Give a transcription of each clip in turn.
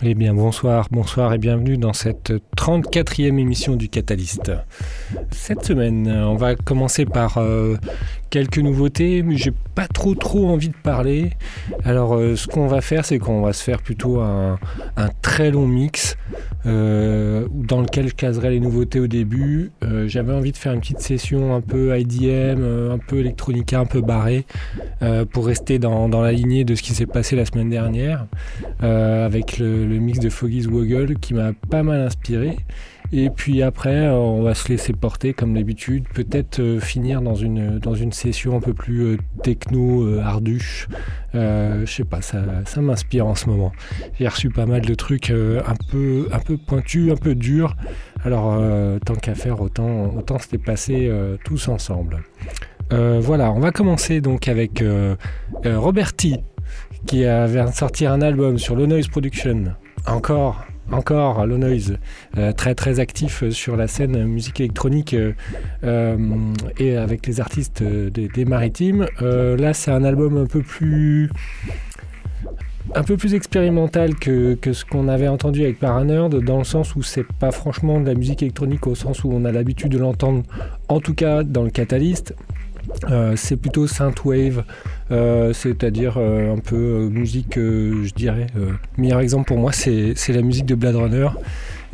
Eh bien bonsoir, bonsoir et bienvenue dans cette 34e émission du Catalyst. Cette semaine, on va commencer par euh, quelques nouveautés, mais j'ai pas trop trop envie de parler. Alors euh, ce qu'on va faire, c'est qu'on va se faire plutôt un, très long mix euh, dans lequel je caserai les nouveautés au début. J'avais envie de faire une petite session un peu IDM, un peu electronica, un peu barré, pour rester dans, la lignée de ce qui s'est passé la semaine dernière, avec le mix de Foggy's Woggle qui m'a pas mal inspiré. Et puis après, euh, on va se laisser porter comme d'habitude. Peut-être euh, finir dans une, dans une session un peu plus euh, techno, arduche. je sais pas, ça, ça m'inspire en ce moment. J'ai reçu pas mal de trucs un, peu, un peu pointus, un peu durs. Alors, tant qu'à faire, autant, autant se les tous ensemble. voilà, on va commencer donc avec Roberti qui vient de sortir un album sur Low Noise Production. Encore, encore Low Noise, euh, très très actif sur la scène musique électronique euh, euh, et avec les artistes des, maritimes. là, c'est un album un peu plus un peu plus expérimental que, que ce qu'on avait entendu avec Paranerd, dans le sens où c'est pas franchement de la musique électronique au sens où on a l'habitude de l'entendre, en tout cas dans le Catalyst. C'est plutôt synthwave, euh, c'est-à-dire euh, un peu euh, musique, je dirais. meilleur exemple pour moi, c'est la musique de Blade Runner.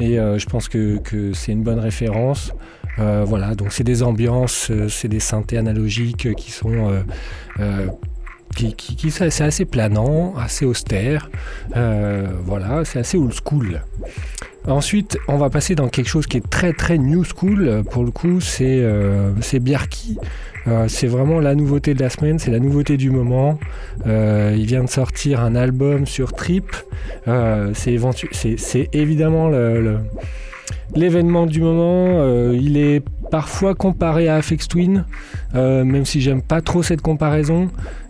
Et je pense que, c'est une bonne référence. voilà, donc c'est des ambiances, c'est des synthés analogiques qui sont qui, c'est assez planant, assez austère. voilà, c'est assez old school. Ensuite, on va passer dans quelque chose qui est très très new school. Pour le coup, c'est euh, Bjarki. Euh, c'est vraiment la nouveauté de la semaine, c'est la nouveauté du moment. Euh, il vient de sortir un album sur Trip. Euh, c'est évidemment l'événement du moment. il est parfois comparé à Afex Twin, même si j'aime pas trop cette comparaison.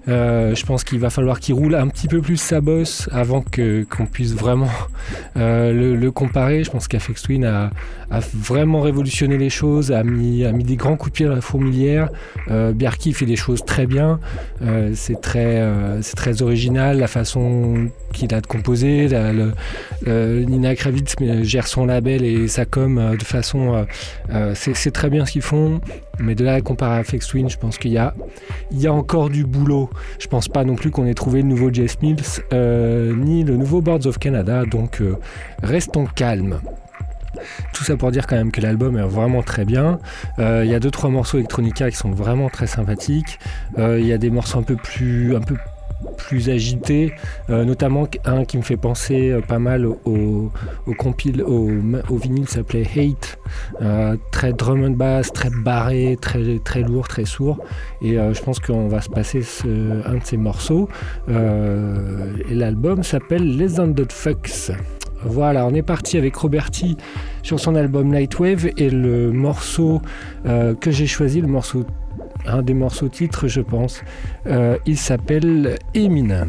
Euh, je pense qu'il va falloir qu'il roule un petit peu plus sa bosse avant que, qu'on puisse vraiment euh, le, comparer. Je pense qu'Afex Twin a, vraiment révolutionné les choses, a mis, des grands coups de pied dans la fourmilière. Euh, fait des choses très bien. Euh, c'est, très, c'est très original la façon qu'il a de composer. Nina Kravitz gère son label et sa com de façon. C'est, très bien ce qu'ils font. Mais de là à comparer à Afex Twin, je pense qu'il y a, il y a encore du boulot. Je pense pas non plus qu'on ait trouvé le nouveau Jess Mills euh, ni le nouveau Boards of Canada, donc euh, restons calmes. Tout ça pour dire quand même que l'album est vraiment très bien. Euh, il y a deux trois morceaux Electronica qui sont vraiment très sympathiques. Il y a des morceaux un peu plus un peu plus agité, euh, notamment un qui me fait penser euh, pas mal au, compile, au, au vinyle s'appelait Hate, euh, très drum and bass, très barré, très, très lourd, très sourd. Et je pense qu'on va se passer un de ces morceaux. et l'album s'appelle Les Undead Fucks. Voilà, on est parti avec Roberti sur son album Nightwave et le morceau que j'ai choisi, le morceau un des morceaux titres, je pense. Euh, il s'appelle Eminent.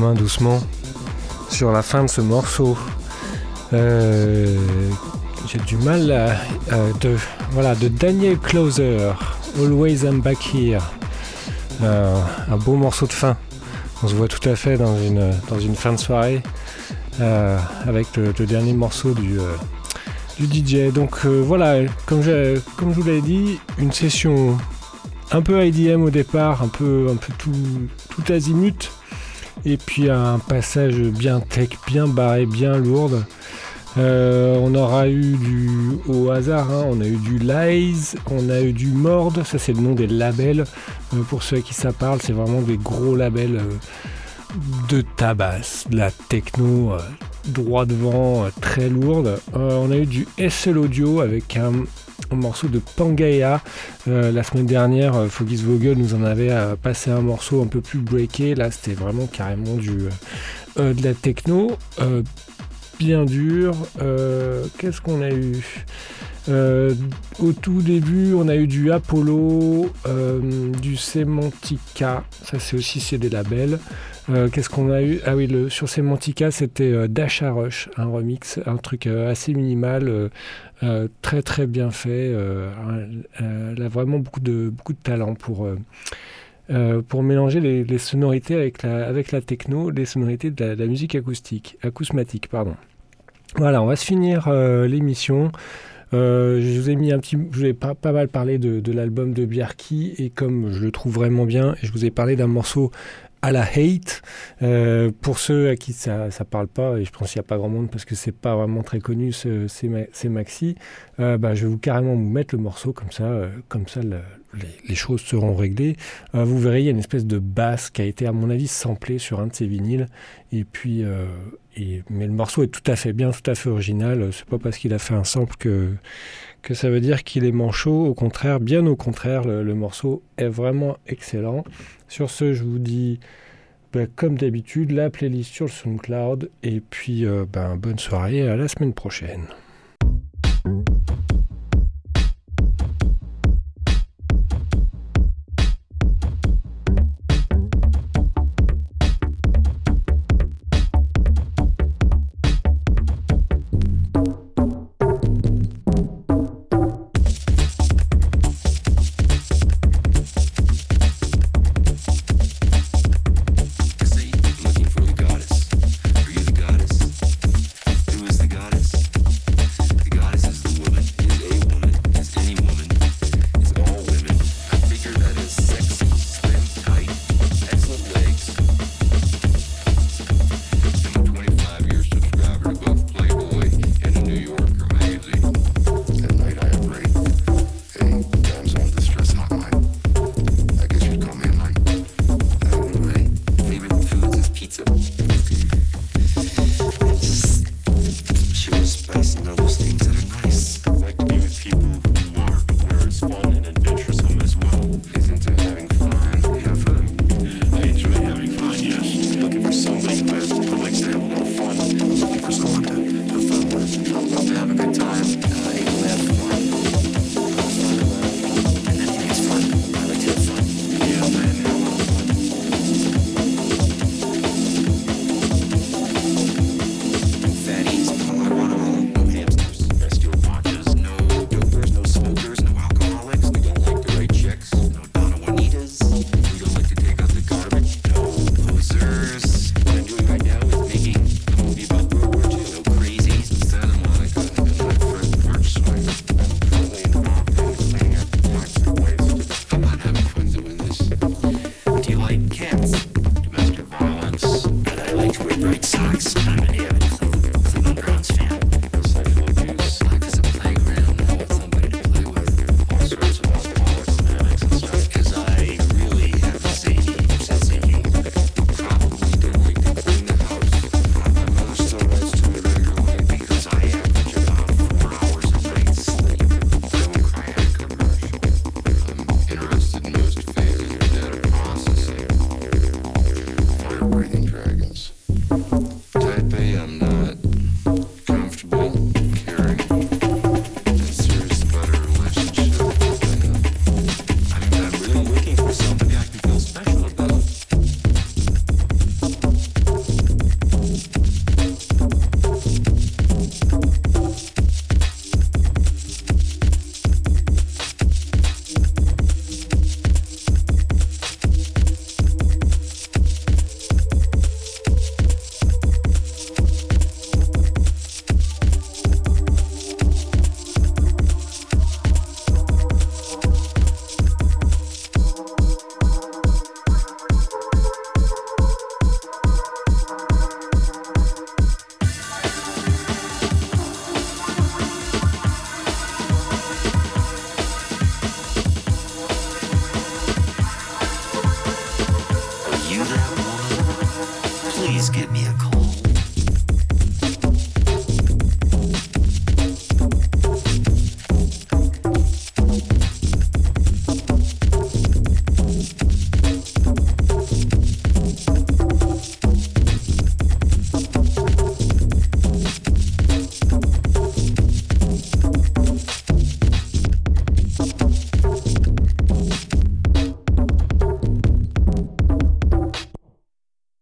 main doucement sur la fin de ce morceau. Euh, j'ai du mal de, voilà, de Daniel Closer, Always I'm Back Here. Euh, un beau morceau de fin. On se voit tout à fait dans une, dans une fin de soirée euh, avec le, dernier morceau du, du DJ. Donc voilà, comme je, comme je vous l'avais dit, une session un peu IDM au départ, un peu, un peu tout, tout azimut. Et puis un passage bien tech, bien barré, bien lourde. Euh, on aura eu du au hasard, hein, on a eu du Lies, on a eu du Mord, ça c'est le nom des labels. Euh, pour ceux à qui ça parle, c'est vraiment des gros labels euh, de tabac, de la techno droit devant, très lourde. on a eu du SL Audio avec un, morceau de Pangaea. la semaine dernière, Fogis Vogel nous en avait passé un morceau un peu plus breaké. Là, c'était vraiment carrément du, de la techno bien dur. Euh, qu'est-ce qu'on a eu? Euh, Au tout début, on a eu du Apollo, euh, du Semantica. Ça, c'est aussi des labels. Qu'est-ce qu'on a eu? Ah oui, le, sur Semantica, c'était Dasha Rush, un remix, un truc assez minimal, très très bien fait. elle a vraiment beaucoup de, beaucoup de talent pour. pour mélanger les, sonorités avec la, avec la techno, les sonorités de la, musique acoustique, acousmatique, pardon. Voilà, on va se finir euh, l'émission. Euh, je vous ai mis un petit, je vous ai pas, pas mal parlé de, l'album de Bjarki et comme je le trouve vraiment bien, je vous ai parlé d'un morceau à la hate. Euh, pour ceux à qui ça ne parle pas, et je pense qu'il n'y a pas grand monde parce que c'est pas vraiment très connu ce, ces, maxi, bah, je vais vous carrément vous mettre le morceau comme ça, comme ça les, choses seront réglées. vous verrez, il y a une espèce de basse qui a été à mon avis samplée sur un de ces vinyles et puis mais le morceau est tout à fait bien, tout à fait original. C'est pas parce qu'il a fait un sample que, que ça veut dire qu'il est manchot. Au contraire, bien au contraire, le, morceau est vraiment excellent. Sur ce, je vous dis, bah, comme d'habitude, la playlist sur le SoundCloud. Et puis, euh, ben, bonne soirée, à la semaine prochaine. so have a little fun.